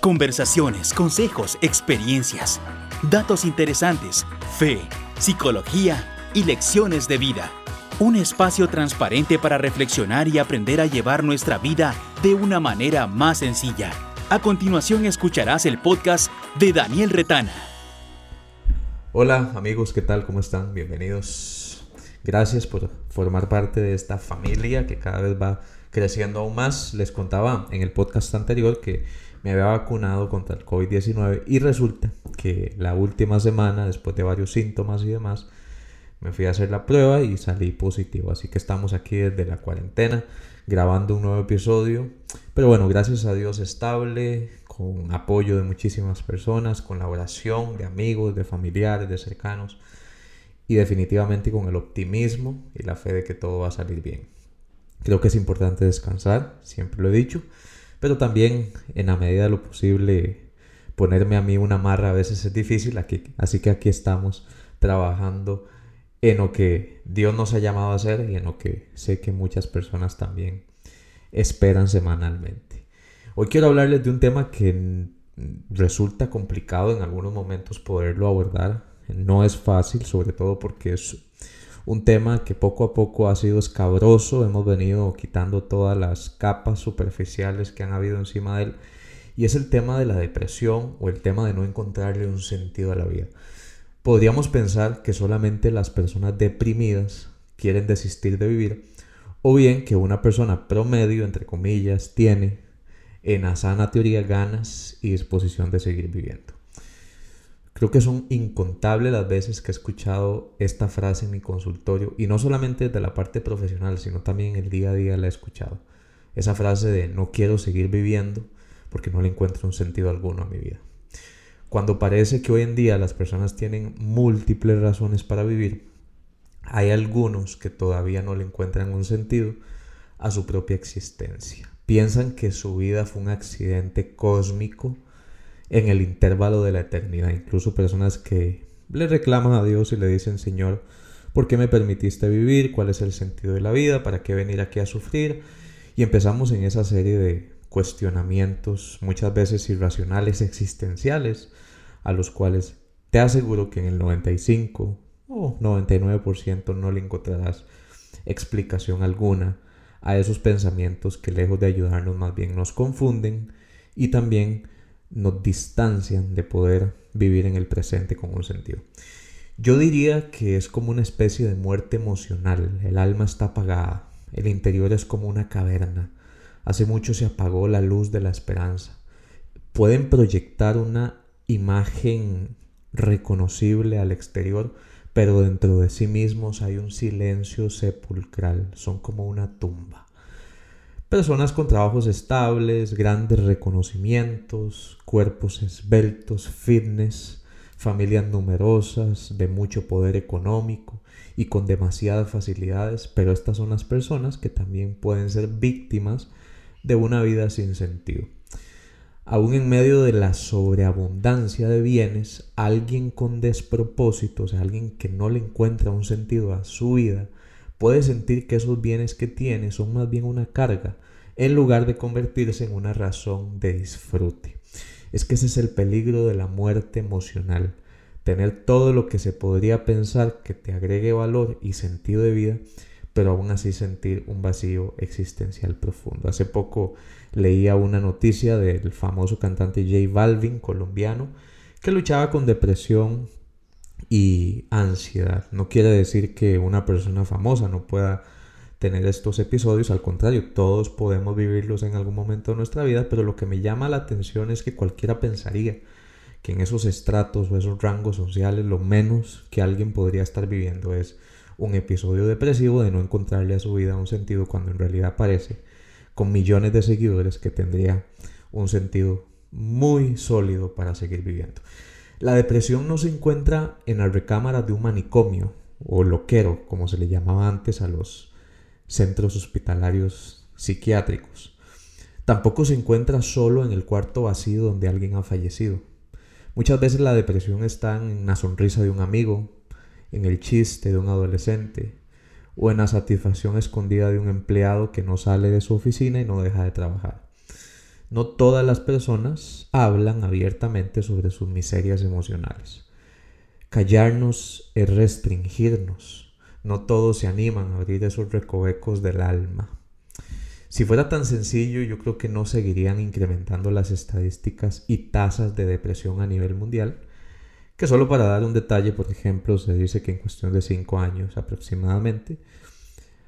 Conversaciones, consejos, experiencias, datos interesantes, fe, psicología y lecciones de vida. Un espacio transparente para reflexionar y aprender a llevar nuestra vida de una manera más sencilla. A continuación escucharás el podcast de Daniel Retana. Hola amigos, ¿qué tal? ¿Cómo están? Bienvenidos. Gracias por formar parte de esta familia que cada vez va creciendo aún más. Les contaba en el podcast anterior que me había vacunado contra el COVID-19 y resulta que la última semana, después de varios síntomas y demás, me fui a hacer la prueba y salí positivo. Así que estamos aquí desde la cuarentena grabando un nuevo episodio. Pero bueno, gracias a Dios estable, con apoyo de muchísimas personas, con la oración de amigos, de familiares, de cercanos y definitivamente con el optimismo y la fe de que todo va a salir bien. Creo que es importante descansar, siempre lo he dicho, pero también en la medida de lo posible ponerme a mí una marra a veces es difícil, aquí, así que aquí estamos trabajando en lo que Dios nos ha llamado a hacer y en lo que sé que muchas personas también esperan semanalmente. Hoy quiero hablarles de un tema que resulta complicado en algunos momentos poderlo abordar. No es fácil, sobre todo porque es un tema que poco a poco ha sido escabroso, hemos venido quitando todas las capas superficiales que han habido encima de él, y es el tema de la depresión o el tema de no encontrarle un sentido a la vida. Podríamos pensar que solamente las personas deprimidas quieren desistir de vivir, o bien que una persona promedio, entre comillas, tiene en la sana teoría ganas y disposición de seguir viviendo. Creo que son incontables las veces que he escuchado esta frase en mi consultorio y no solamente desde la parte profesional, sino también el día a día la he escuchado. Esa frase de no quiero seguir viviendo porque no le encuentro un sentido alguno a mi vida. Cuando parece que hoy en día las personas tienen múltiples razones para vivir, hay algunos que todavía no le encuentran un sentido a su propia existencia. Piensan que su vida fue un accidente cósmico en el intervalo de la eternidad. Incluso personas que le reclaman a Dios y le dicen, Señor, ¿por qué me permitiste vivir? ¿Cuál es el sentido de la vida? ¿Para qué venir aquí a sufrir? Y empezamos en esa serie de cuestionamientos, muchas veces irracionales, existenciales, a los cuales te aseguro que en el 95 o 99% no le encontrarás explicación alguna a esos pensamientos que lejos de ayudarnos más bien nos confunden y también nos distancian de poder vivir en el presente con un sentido. Yo diría que es como una especie de muerte emocional. El alma está apagada, el interior es como una caverna. Hace mucho se apagó la luz de la esperanza. Pueden proyectar una imagen reconocible al exterior, pero dentro de sí mismos hay un silencio sepulcral, son como una tumba. Personas con trabajos estables, grandes reconocimientos, cuerpos esbeltos, fitness, familias numerosas, de mucho poder económico y con demasiadas facilidades, pero estas son las personas que también pueden ser víctimas de una vida sin sentido. Aún en medio de la sobreabundancia de bienes, alguien con despropósito, o sea, alguien que no le encuentra un sentido a su vida, puede sentir que esos bienes que tiene son más bien una carga, en lugar de convertirse en una razón de disfrute. Es que ese es el peligro de la muerte emocional. Tener todo lo que se podría pensar que te agregue valor y sentido de vida, pero aún así sentir un vacío existencial profundo. Hace poco leía una noticia del famoso cantante J Balvin, colombiano, que luchaba con depresión y ansiedad. No quiere decir que una persona famosa no pueda tener estos episodios, al contrario, todos podemos vivirlos en algún momento de nuestra vida, pero lo que me llama la atención es que cualquiera pensaría que en esos estratos o esos rangos sociales lo menos que alguien podría estar viviendo es un episodio depresivo de no encontrarle a su vida un sentido cuando en realidad parece con millones de seguidores que tendría un sentido muy sólido para seguir viviendo. La depresión no se encuentra en la recámara de un manicomio o loquero, como se le llamaba antes a los centros hospitalarios psiquiátricos. Tampoco se encuentra solo en el cuarto vacío donde alguien ha fallecido. Muchas veces la depresión está en la sonrisa de un amigo, en el chiste de un adolescente o en la satisfacción escondida de un empleado que no sale de su oficina y no deja de trabajar. No todas las personas hablan abiertamente sobre sus miserias emocionales. Callarnos es restringirnos. No todos se animan a abrir esos recovecos del alma. Si fuera tan sencillo, yo creo que no seguirían incrementando las estadísticas y tasas de depresión a nivel mundial, que solo para dar un detalle, por ejemplo, se dice que en cuestión de 5 años aproximadamente,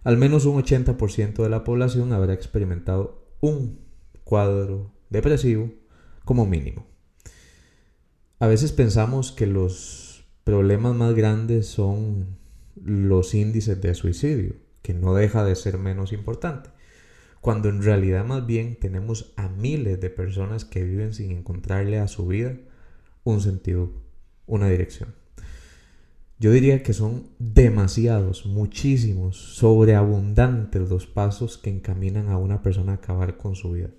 al menos un 80% de la población habrá experimentado un cuadro depresivo como mínimo. A veces pensamos que los problemas más grandes son los índices de suicidio, que no deja de ser menos importante, cuando en realidad más bien tenemos a miles de personas que viven sin encontrarle a su vida un sentido, una dirección. Yo diría que son demasiados, muchísimos, sobreabundantes los pasos que encaminan a una persona a acabar con su vida.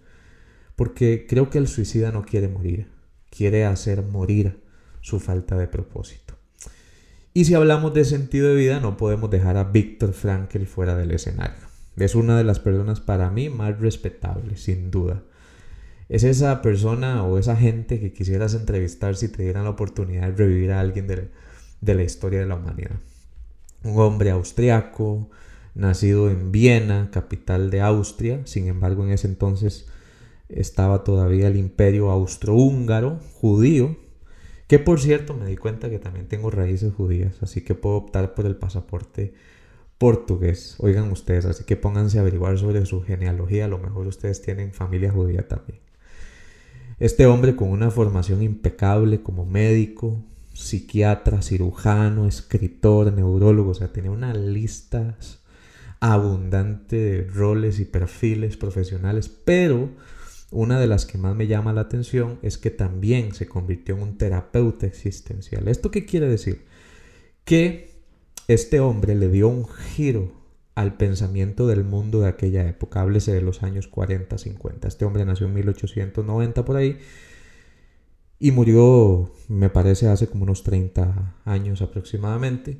Porque creo que el suicida no quiere morir, quiere hacer morir su falta de propósito. Y si hablamos de sentido de vida, no podemos dejar a Víctor Frankl fuera del escenario. Es una de las personas para mí más respetables, sin duda. Es esa persona o esa gente que quisieras entrevistar si te dieran la oportunidad de revivir a alguien de de la historia de la humanidad. Un hombre austriaco, nacido en Viena, capital de Austria, sin embargo en ese entonces estaba todavía el imperio austrohúngaro, judío, que por cierto me di cuenta que también tengo raíces judías, así que puedo optar por el pasaporte portugués. Oigan ustedes, así que pónganse a averiguar sobre su genealogía, a lo mejor ustedes tienen familia judía también. Este hombre con una formación impecable como médico, psiquiatra, cirujano, escritor, neurólogo, o sea, tenía una lista abundante de roles y perfiles profesionales, pero una de las que más me llama la atención es que también se convirtió en un terapeuta existencial. ¿Esto qué quiere decir? Que este hombre le dio un giro al pensamiento del mundo de aquella época, háblese de los años 40, 50. Este hombre nació en 1890 por ahí y murió, me parece, hace como unos 30 años aproximadamente.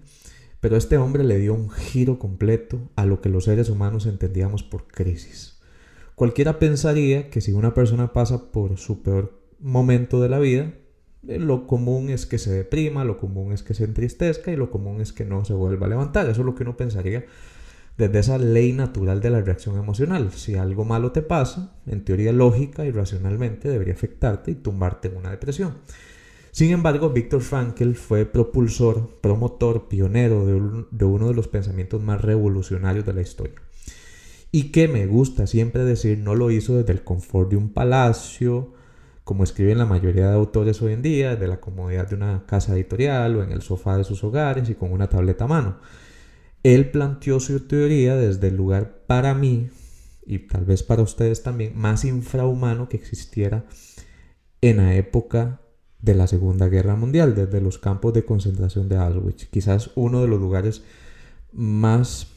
Pero este hombre le dio un giro completo a lo que los seres humanos entendíamos por crisis. Cualquiera pensaría que si una persona pasa por su peor momento de la vida, eh, lo común es que se deprima, lo común es que se entristezca y lo común es que no se vuelva a levantar. Eso es lo que uno pensaría desde esa ley natural de la reacción emocional. Si algo malo te pasa, en teoría lógica y racionalmente debería afectarte y tumbarte en una depresión. Sin embargo, Víctor Frankl fue propulsor, promotor, pionero de, uno de los pensamientos más revolucionarios de la historia. Y que me gusta siempre decir, no lo hizo desde el confort de un palacio, como escriben la mayoría de autores hoy en día, de la comodidad de una casa editorial o en el sofá de sus hogares y con una tableta a mano él planteó su teoría desde el lugar para mí, y tal vez para ustedes también, más infrahumano que existiera en la época de la Segunda Guerra Mundial, desde los campos de concentración de Auschwitz. Quizás uno de los lugares más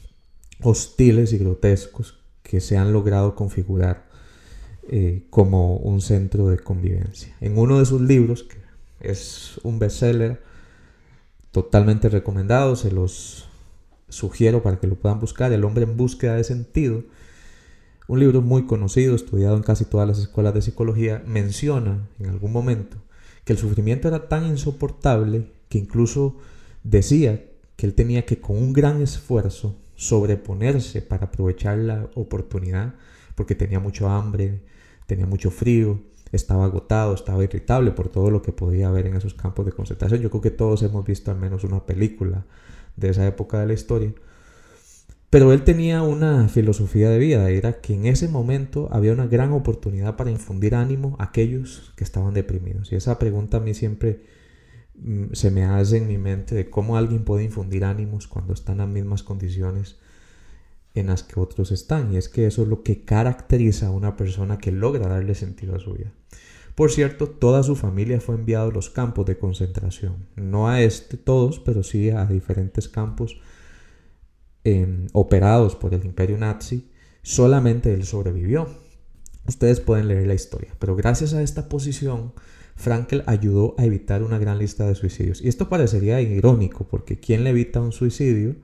hostiles y grotescos que se han logrado configurar eh, como un centro de convivencia. En uno de sus libros, que es un bestseller totalmente recomendado, se los sugiero para que lo puedan buscar, El hombre en búsqueda de sentido, un libro muy conocido, estudiado en casi todas las escuelas de psicología, menciona en algún momento que el sufrimiento era tan insoportable que incluso decía que él tenía que con un gran esfuerzo sobreponerse para aprovechar la oportunidad, porque tenía mucho hambre, tenía mucho frío, estaba agotado, estaba irritable por todo lo que podía haber en esos campos de concentración. Yo creo que todos hemos visto al menos una película de esa época de la historia. Pero él tenía una filosofía de vida, era que en ese momento había una gran oportunidad para infundir ánimo a aquellos que estaban deprimidos. Y esa pregunta a mí siempre se me hace en mi mente de cómo alguien puede infundir ánimos cuando está en las mismas condiciones en las que otros están. Y es que eso es lo que caracteriza a una persona que logra darle sentido a su vida. Por cierto, toda su familia fue enviada a los campos de concentración. No a este todos, pero sí a diferentes campos em, operados por el imperio nazi. Solamente él sobrevivió. Ustedes pueden leer la historia. Pero gracias a esta posición, Frankel ayudó a evitar una gran lista de suicidios. Y esto parecería irónico, porque ¿quién le evita un suicidio?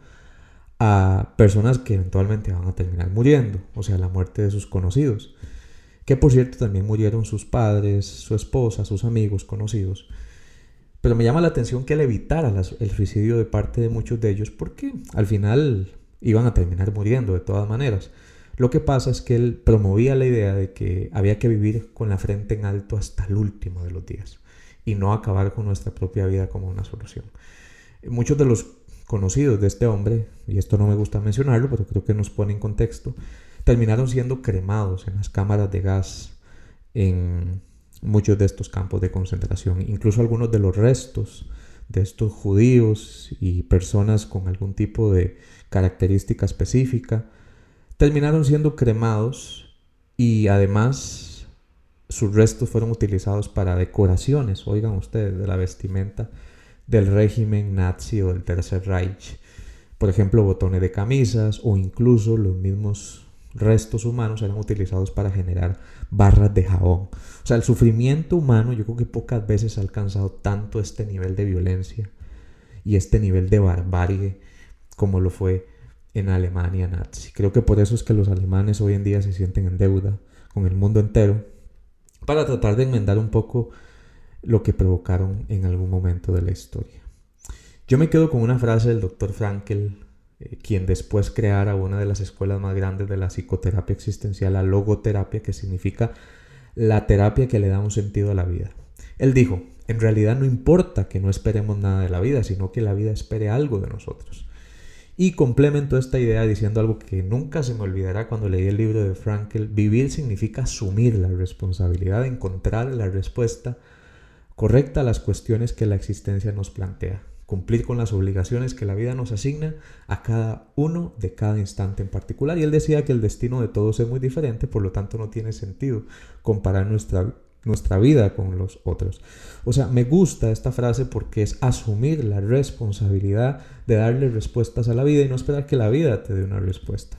a personas que eventualmente van a terminar muriendo, o sea, la muerte de sus conocidos. que por cierto también murieron sus padres, su esposa, sus amigos, conocidos. Pero me llama la atención que él evitara el suicidio de parte de muchos de ellos porque al final iban a terminar muriendo de todas maneras. Lo que pasa es que él promovía la idea de que había que vivir con la frente en alto hasta el último de los días y no acabar con nuestra propia vida como una solución. Muchos de los conocidos de este hombre, y esto no me gusta mencionarlo, pero creo que nos pone en contexto, terminaron siendo cremados en las cámaras de gas en muchos de estos campos de concentración. Incluso algunos de los restos de estos judíos y personas con algún tipo de característica específica terminaron siendo cremados y además sus restos fueron utilizados para decoraciones, oigan ustedes, de la vestimenta del régimen nazi o del Tercer Reich. Por ejemplo, botones de camisas o incluso los mismos restos humanos eran utilizados para generar barras de jabón. O sea, el sufrimiento humano yo creo que pocas veces ha alcanzado tanto este nivel de violencia y este nivel de barbarie como lo fue en Alemania nazi. Creo que por eso es que los alemanes hoy en día se sienten en deuda con el mundo entero para tratar de enmendar un poco lo que provocaron en algún momento de la historia. Yo me quedo con una frase del doctor Frankel, eh, quien después creara una de las escuelas más grandes de la psicoterapia existencial, la logoterapia, que significa la terapia que le da un sentido a la vida. Él dijo, en realidad no importa que no esperemos nada de la vida, sino que la vida espere algo de nosotros. Y complemento esta idea diciendo algo que nunca se me olvidará cuando leí el libro de Frankel, vivir significa asumir la responsabilidad de encontrar la respuesta correcta a las cuestiones que la existencia nos plantea cumplir con las obligaciones que la vida nos asigna a cada uno de cada instante en particular. Y él decía que el destino de todos es muy diferente, por lo tanto no tiene sentido comparar nuestra, nuestra vida con los otros. O sea, me gusta esta frase porque es asumir la responsabilidad de darle respuestas a la vida y no esperar que la vida te dé una respuesta.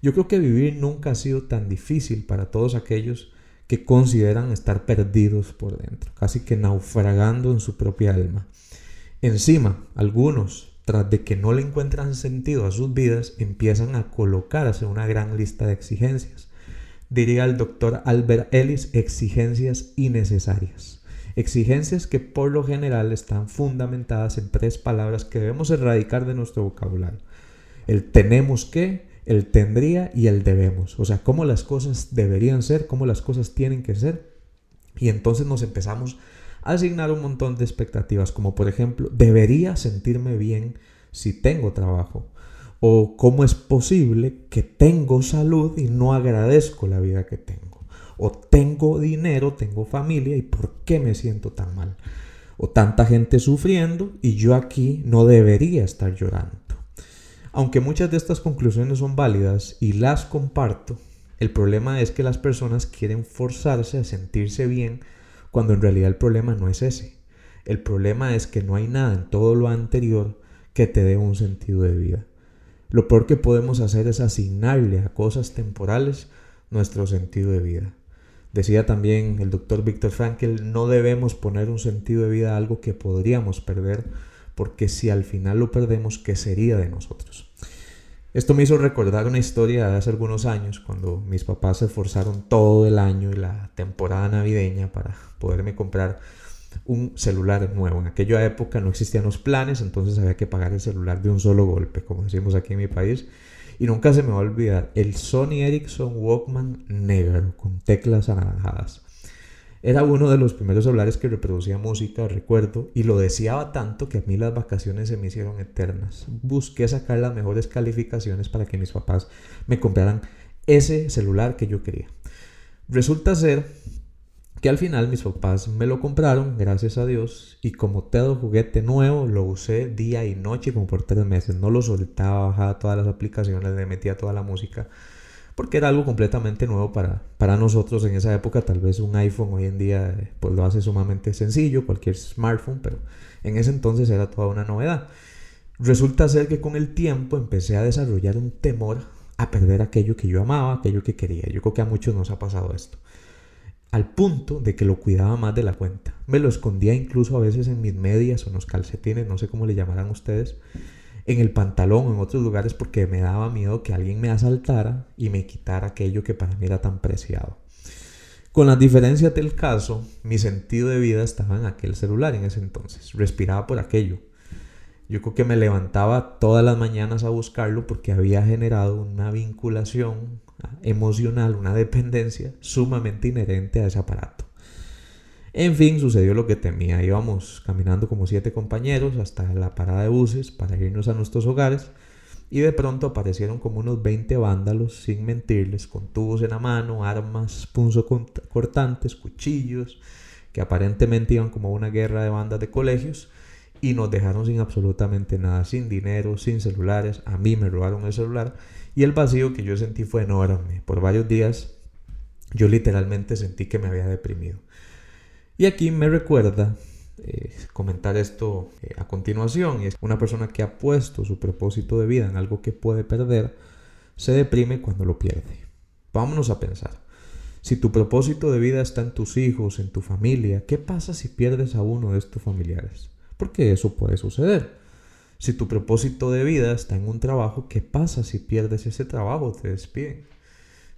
Yo creo que vivir nunca ha sido tan difícil para todos aquellos que consideran estar perdidos por dentro, casi que naufragando en su propia alma. Encima, algunos, tras de que no le encuentran sentido a sus vidas, empiezan a colocarse una gran lista de exigencias. Diría el doctor Albert Ellis, exigencias innecesarias. Exigencias que por lo general están fundamentadas en tres palabras que debemos erradicar de nuestro vocabulario. El tenemos que, el tendría y el debemos. O sea, cómo las cosas deberían ser, cómo las cosas tienen que ser. Y entonces nos empezamos asignar un montón de expectativas, como por ejemplo, debería sentirme bien si tengo trabajo. O cómo es posible que tengo salud y no agradezco la vida que tengo. O tengo dinero, tengo familia y por qué me siento tan mal. O tanta gente sufriendo y yo aquí no debería estar llorando. Aunque muchas de estas conclusiones son válidas y las comparto, el problema es que las personas quieren forzarse a sentirse bien cuando en realidad el problema no es ese. El problema es que no hay nada en todo lo anterior que te dé un sentido de vida. Lo peor que podemos hacer es asignarle a cosas temporales nuestro sentido de vida. Decía también el doctor Víctor Frankl, no debemos poner un sentido de vida a algo que podríamos perder, porque si al final lo perdemos, ¿qué sería de nosotros? Esto me hizo recordar una historia de hace algunos años, cuando mis papás se esforzaron todo el año y la temporada navideña para poderme comprar un celular nuevo. En aquella época no existían los planes, entonces había que pagar el celular de un solo golpe, como decimos aquí en mi país. Y nunca se me va a olvidar el Sony Ericsson Walkman negro con teclas anaranjadas. Era uno de los primeros celulares que reproducía música, recuerdo, y lo deseaba tanto que a mí las vacaciones se me hicieron eternas. Busqué sacar las mejores calificaciones para que mis papás me compraran ese celular que yo quería. Resulta ser que al final mis papás me lo compraron, gracias a Dios, y como todo juguete nuevo, lo usé día y noche como por tres meses. No lo soltaba, bajaba todas las aplicaciones, le metía toda la música porque era algo completamente nuevo para, para nosotros en esa época. Tal vez un iPhone hoy en día eh, pues lo hace sumamente sencillo, cualquier smartphone, pero en ese entonces era toda una novedad. Resulta ser que con el tiempo empecé a desarrollar un temor a perder aquello que yo amaba, aquello que quería. Yo creo que a muchos nos ha pasado esto. Al punto de que lo cuidaba más de la cuenta. Me lo escondía incluso a veces en mis medias o en los calcetines, no sé cómo le llamarán ustedes en el pantalón o en otros lugares porque me daba miedo que alguien me asaltara y me quitara aquello que para mí era tan preciado. Con las diferencias del caso, mi sentido de vida estaba en aquel celular en ese entonces. Respiraba por aquello. Yo creo que me levantaba todas las mañanas a buscarlo porque había generado una vinculación emocional, una dependencia sumamente inherente a ese aparato. En fin, sucedió lo que temía. Íbamos caminando como siete compañeros hasta la parada de buses para irnos a nuestros hogares y de pronto aparecieron como unos 20 vándalos, sin mentirles, con tubos en la mano, armas punzocortantes, cuchillos, que aparentemente iban como una guerra de bandas de colegios y nos dejaron sin absolutamente nada, sin dinero, sin celulares. A mí me robaron el celular y el vacío que yo sentí fue enorme. Por varios días yo literalmente sentí que me había deprimido. Y aquí me recuerda eh, comentar esto eh, a continuación. Es una persona que ha puesto su propósito de vida en algo que puede perder, se deprime cuando lo pierde. Vámonos a pensar. Si tu propósito de vida está en tus hijos, en tu familia, ¿qué pasa si pierdes a uno de estos familiares? Porque eso puede suceder. Si tu propósito de vida está en un trabajo, ¿qué pasa si pierdes ese trabajo? Te despiden.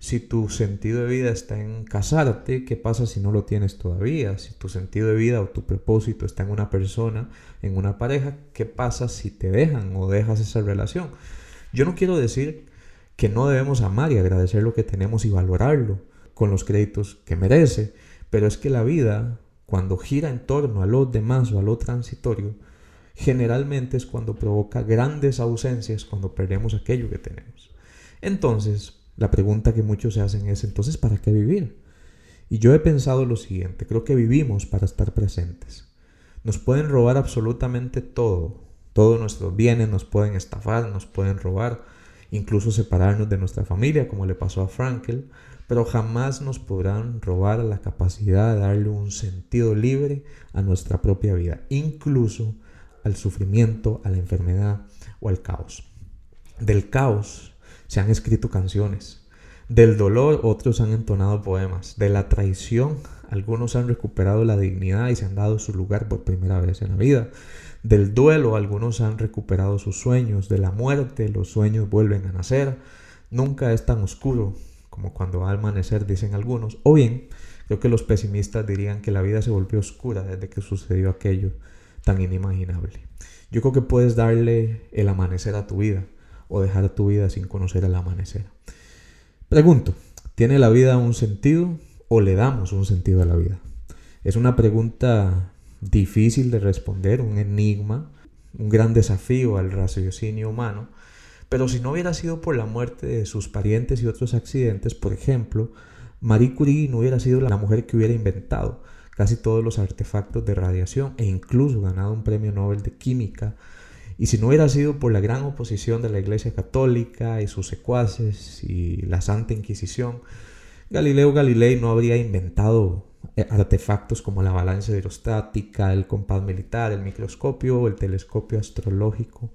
Si tu sentido de vida está en casarte, ¿qué pasa si no lo tienes todavía? Si tu sentido de vida o tu propósito está en una persona, en una pareja, ¿qué pasa si te dejan o dejas esa relación? Yo no quiero decir que no debemos amar y agradecer lo que tenemos y valorarlo con los créditos que merece, pero es que la vida, cuando gira en torno a lo demás o a lo transitorio, generalmente es cuando provoca grandes ausencias, cuando perdemos aquello que tenemos. Entonces, la pregunta que muchos se hacen es, entonces, ¿para qué vivir? Y yo he pensado lo siguiente, creo que vivimos para estar presentes. Nos pueden robar absolutamente todo, todos nuestros bienes nos pueden estafar, nos pueden robar, incluso separarnos de nuestra familia, como le pasó a Frankel, pero jamás nos podrán robar la capacidad de darle un sentido libre a nuestra propia vida, incluso al sufrimiento, a la enfermedad o al caos. Del caos se han escrito canciones. Del dolor otros han entonado poemas. De la traición algunos han recuperado la dignidad y se han dado su lugar por primera vez en la vida. Del duelo algunos han recuperado sus sueños. De la muerte los sueños vuelven a nacer. Nunca es tan oscuro como cuando va a amanecer, dicen algunos. O bien, creo que los pesimistas dirían que la vida se volvió oscura desde que sucedió aquello tan inimaginable. Yo creo que puedes darle el amanecer a tu vida o dejar tu vida sin conocer el amanecer. Pregunto, ¿tiene la vida un sentido o le damos un sentido a la vida? Es una pregunta difícil de responder, un enigma, un gran desafío al raciocinio humano, pero si no hubiera sido por la muerte de sus parientes y otros accidentes, por ejemplo, Marie Curie no hubiera sido la mujer que hubiera inventado casi todos los artefactos de radiación e incluso ganado un premio Nobel de Química. Y si no hubiera sido por la gran oposición de la Iglesia Católica y sus secuaces y la Santa Inquisición, Galileo Galilei no habría inventado eh, artefactos como la balanza hidrostática, el compás militar, el microscopio el telescopio astrológico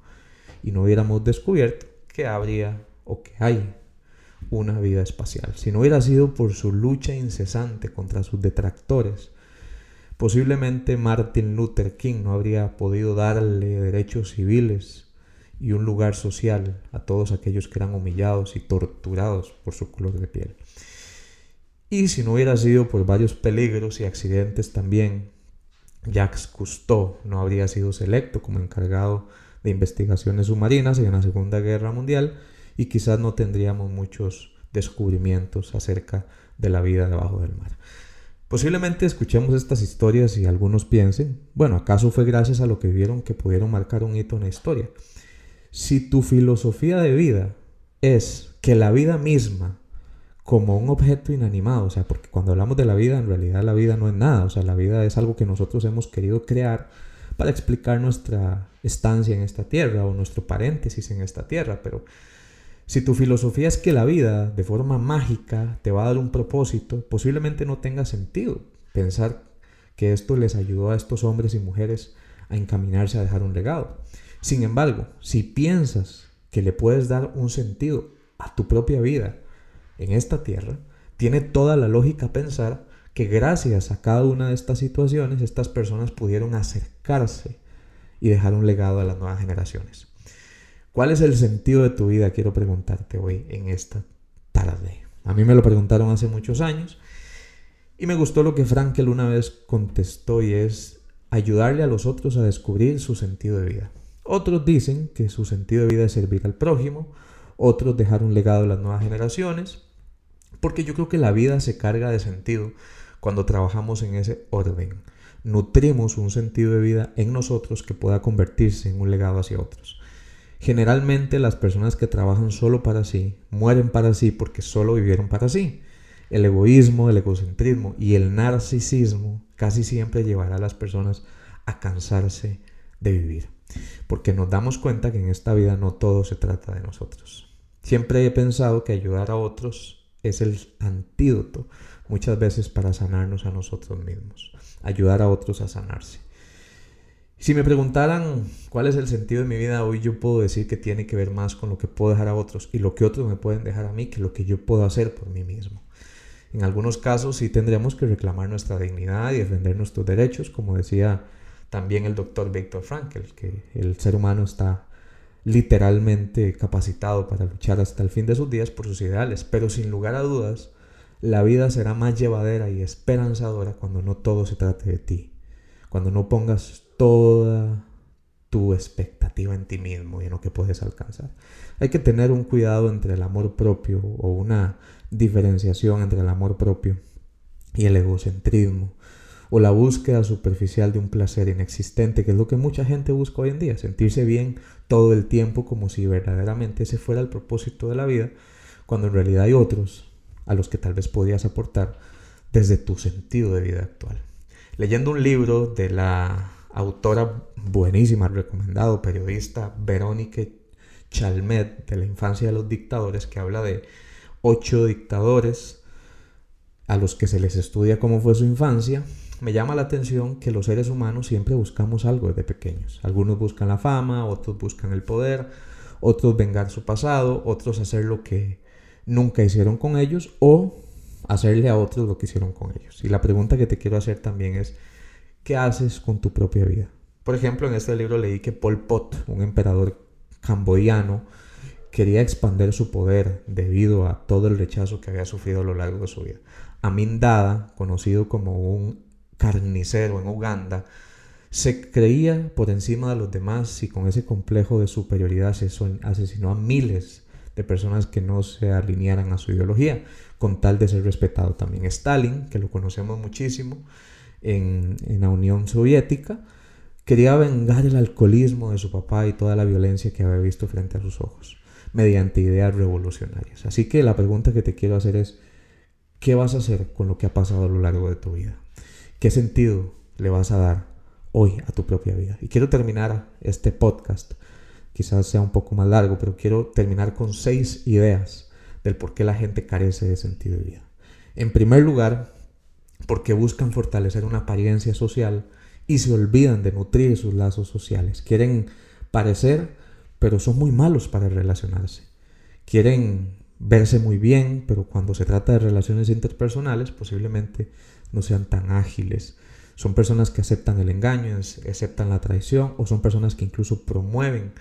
y no hubiéramos descubierto que habría o que hay una vida espacial. Si no hubiera sido por su lucha incesante contra sus detractores, Posiblemente Martin Luther King no habría podido darle derechos civiles y un lugar social a todos aquellos que eran humillados y torturados por su color de piel. Y si no hubiera sido por varios peligros y accidentes también, Jacques Cousteau no habría sido selecto como encargado de investigaciones submarinas en la Segunda Guerra Mundial y quizás no tendríamos muchos descubrimientos acerca de la vida debajo del mar. Posiblemente escuchemos estas historias y algunos piensen, bueno, ¿acaso fue gracias a lo que vieron que pudieron marcar un hito en la historia? Si tu filosofía de vida es que la vida misma, como un objeto inanimado, o sea, porque cuando hablamos de la vida, en realidad la vida no es nada, o sea, la vida es algo que nosotros hemos querido crear para explicar nuestra estancia en esta tierra o nuestro paréntesis en esta tierra, pero si tu filosofía es que la vida, de forma mágica, te va a dar un propósito, posiblemente no tenga sentido pensar que esto les ayudó a estos hombres y mujeres a encaminarse a dejar un legado. Sin embargo, si piensas que le puedes dar un sentido a tu propia vida en esta tierra, tiene toda la lógica pensar que gracias a cada una de estas situaciones estas personas pudieron acercarse y dejar un legado a las nuevas generaciones. ¿Cuál es el sentido de tu vida? Quiero preguntarte hoy en esta tarde. A mí me lo preguntaron hace muchos años Y me gustó lo que Frankel una vez contestó y es ayudarle a los otros a descubrir su sentido de vida. Otros dicen que su sentido de vida es servir al prójimo, otros dejar un legado a las nuevas generaciones, porque yo creo que la vida se carga de sentido cuando trabajamos en ese orden. Nutrimos un sentido de vida en nosotros que pueda convertirse en un legado hacia otros. Generalmente las personas que trabajan solo para sí mueren para sí porque solo vivieron para sí. El egoísmo, el egocentrismo y el narcisismo casi siempre llevará a las personas a cansarse de vivir. Porque nos damos cuenta que en esta vida no todo se trata de nosotros. Siempre he pensado que ayudar a otros es el antídoto muchas veces para sanarnos a nosotros mismos, ayudar a otros a sanarse. Si me preguntaran cuál es el sentido de mi vida hoy, yo puedo decir que tiene que ver más con lo que puedo dejar a otros y lo que otros me pueden dejar a mí que lo que yo puedo hacer por mí mismo. En algunos casos sí tendremos que reclamar nuestra dignidad y defender nuestros derechos, como decía también el doctor Viktor Frankl, que el ser humano está literalmente capacitado para luchar hasta el fin de sus días por sus ideales, pero sin lugar a dudas, la vida será más llevadera y esperanzadora cuando no todo se trate de ti, cuando no pongas toda tu expectativa en ti mismo y en lo que puedes alcanzar. Hay que tener un cuidado entre el amor propio o una diferenciación entre el amor propio y el egocentrismo o la búsqueda superficial de un placer inexistente, que es lo que mucha gente busca hoy en día, sentirse bien todo el tiempo como si verdaderamente ese fuera el propósito de la vida, cuando en realidad hay otros a los que tal vez podrías aportar desde tu sentido de vida actual. Leyendo un libro de la autora buenísima, recomendado, periodista Verónica Chalmet, de la infancia de los dictadores, que habla de ocho dictadores a los que se les estudia cómo fue su infancia, me llama la atención que los seres humanos siempre buscamos algo desde pequeños. Algunos buscan la fama, otros buscan el poder, otros vengar su pasado, otros hacer lo que nunca hicieron con ellos o hacerle a otros lo que hicieron con ellos. Y la pregunta que te quiero hacer también es, ¿qué haces con tu propia vida? Por ejemplo, en este libro leí que Pol Pot, un emperador camboyano, quería expandir su poder debido a todo el rechazo que había sufrido a lo largo de su vida. Amin Dada, conocido como un carnicero en Uganda, se creía por encima de los demás y con ese complejo de superioridad asesinó a miles de personas que no se alinearan a su ideología, con tal de ser respetado también. Stalin, que lo conocemos muchísimo, en, la Unión Soviética, quería vengar el alcoholismo de su papá y toda la violencia que había visto frente a sus ojos, mediante ideas revolucionarias. Así que la pregunta que te quiero hacer es, ¿qué vas a hacer con lo que ha pasado a lo largo de tu vida? ¿Qué sentido le vas a dar hoy a tu propia vida? Y quiero terminar este podcast, quizás sea un poco más largo, pero quiero terminar con seis ideas del por qué la gente carece de sentido de vida. En primer lugar, porque buscan fortalecer una apariencia social y se olvidan de nutrir sus lazos sociales. Quieren parecer, pero son muy malos para relacionarse. Quieren verse muy bien, pero cuando se trata de relaciones interpersonales posiblemente no sean tan ágiles. Son personas que aceptan el engaño, aceptan la traición o son personas que incluso promueven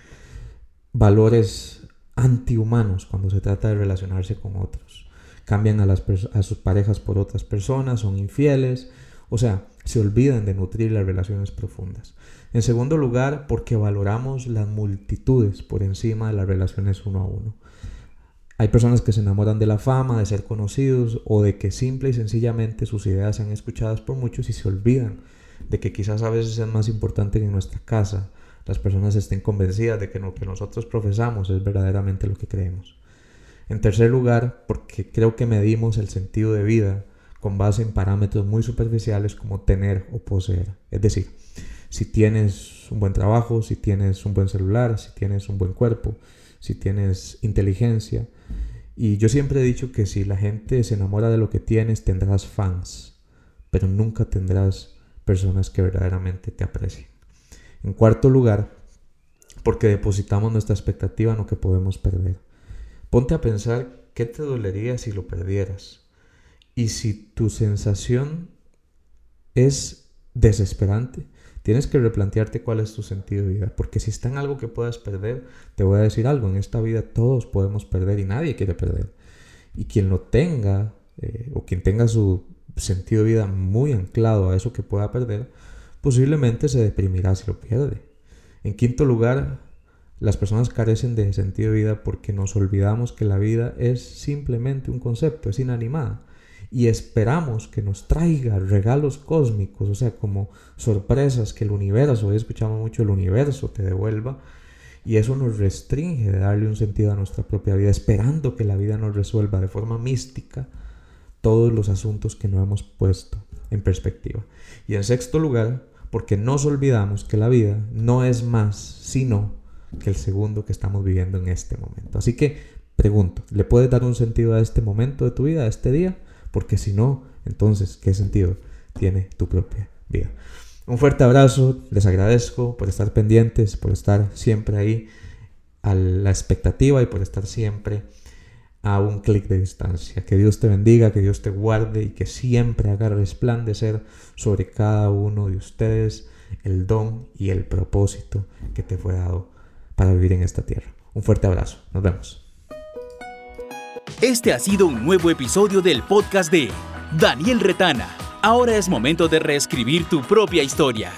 valores antihumanos cuando se trata de relacionarse con otros cambian a, sus parejas por otras personas, son infieles, o sea, se olvidan de nutrir las relaciones profundas. En segundo lugar, porque valoramos las multitudes por encima de las relaciones uno a uno. Hay personas que se enamoran de la fama, de ser conocidos o de que simple y sencillamente sus ideas sean escuchadas por muchos y se olvidan de que quizás a veces es más importante que en nuestra casa las personas estén convencidas de que lo que nosotros profesamos es verdaderamente lo que creemos. En tercer lugar, porque creo que medimos el sentido de vida con base en parámetros muy superficiales como tener o poseer. Es decir, si tienes un buen trabajo, si tienes un buen celular, si tienes un buen cuerpo, si tienes inteligencia. Y yo siempre he dicho que si la gente se enamora de lo que tienes, tendrás fans, pero nunca tendrás personas que verdaderamente te aprecien. En cuarto lugar, porque depositamos nuestra expectativa en lo que podemos perder. Ponte a pensar qué te dolería si lo perdieras. Y si tu sensación es desesperante, tienes que replantearte cuál es tu sentido de vida. Porque si está en algo que puedas perder, te voy a decir algo, en esta vida todos podemos perder y nadie quiere perder. Y quien lo tenga, eh, o quien tenga su sentido de vida muy anclado a eso que pueda perder, posiblemente se deprimirá si lo pierde. En quinto lugar, las personas carecen de sentido de vida porque nos olvidamos que la vida es simplemente un concepto, es inanimada. Y esperamos que nos traiga regalos cósmicos, o sea, como sorpresas que el universo, hoy escuchamos mucho el universo, te devuelva. Y eso nos restringe de darle un sentido a nuestra propia vida, esperando que la vida nos resuelva de forma mística todos los asuntos que no hemos puesto en perspectiva. Y en sexto lugar, porque nos olvidamos que la vida no es más sino que el segundo que estamos viviendo en este momento. Así que pregunto, ¿le puedes dar un sentido a este momento de tu vida, a este día? Porque si no, entonces, ¿qué sentido tiene tu propia vida? Un fuerte abrazo, les agradezco por estar pendientes, por estar siempre ahí a la expectativa y por estar siempre a un clic de distancia. Que Dios te bendiga, que Dios te guarde y que siempre haga resplandecer sobre cada uno de ustedes el don y el propósito que te fue dado para vivir en esta tierra. Un fuerte abrazo. Nos vemos. Este ha sido un nuevo episodio del podcast de Daniel Retana. Ahora es momento de reescribir tu propia historia.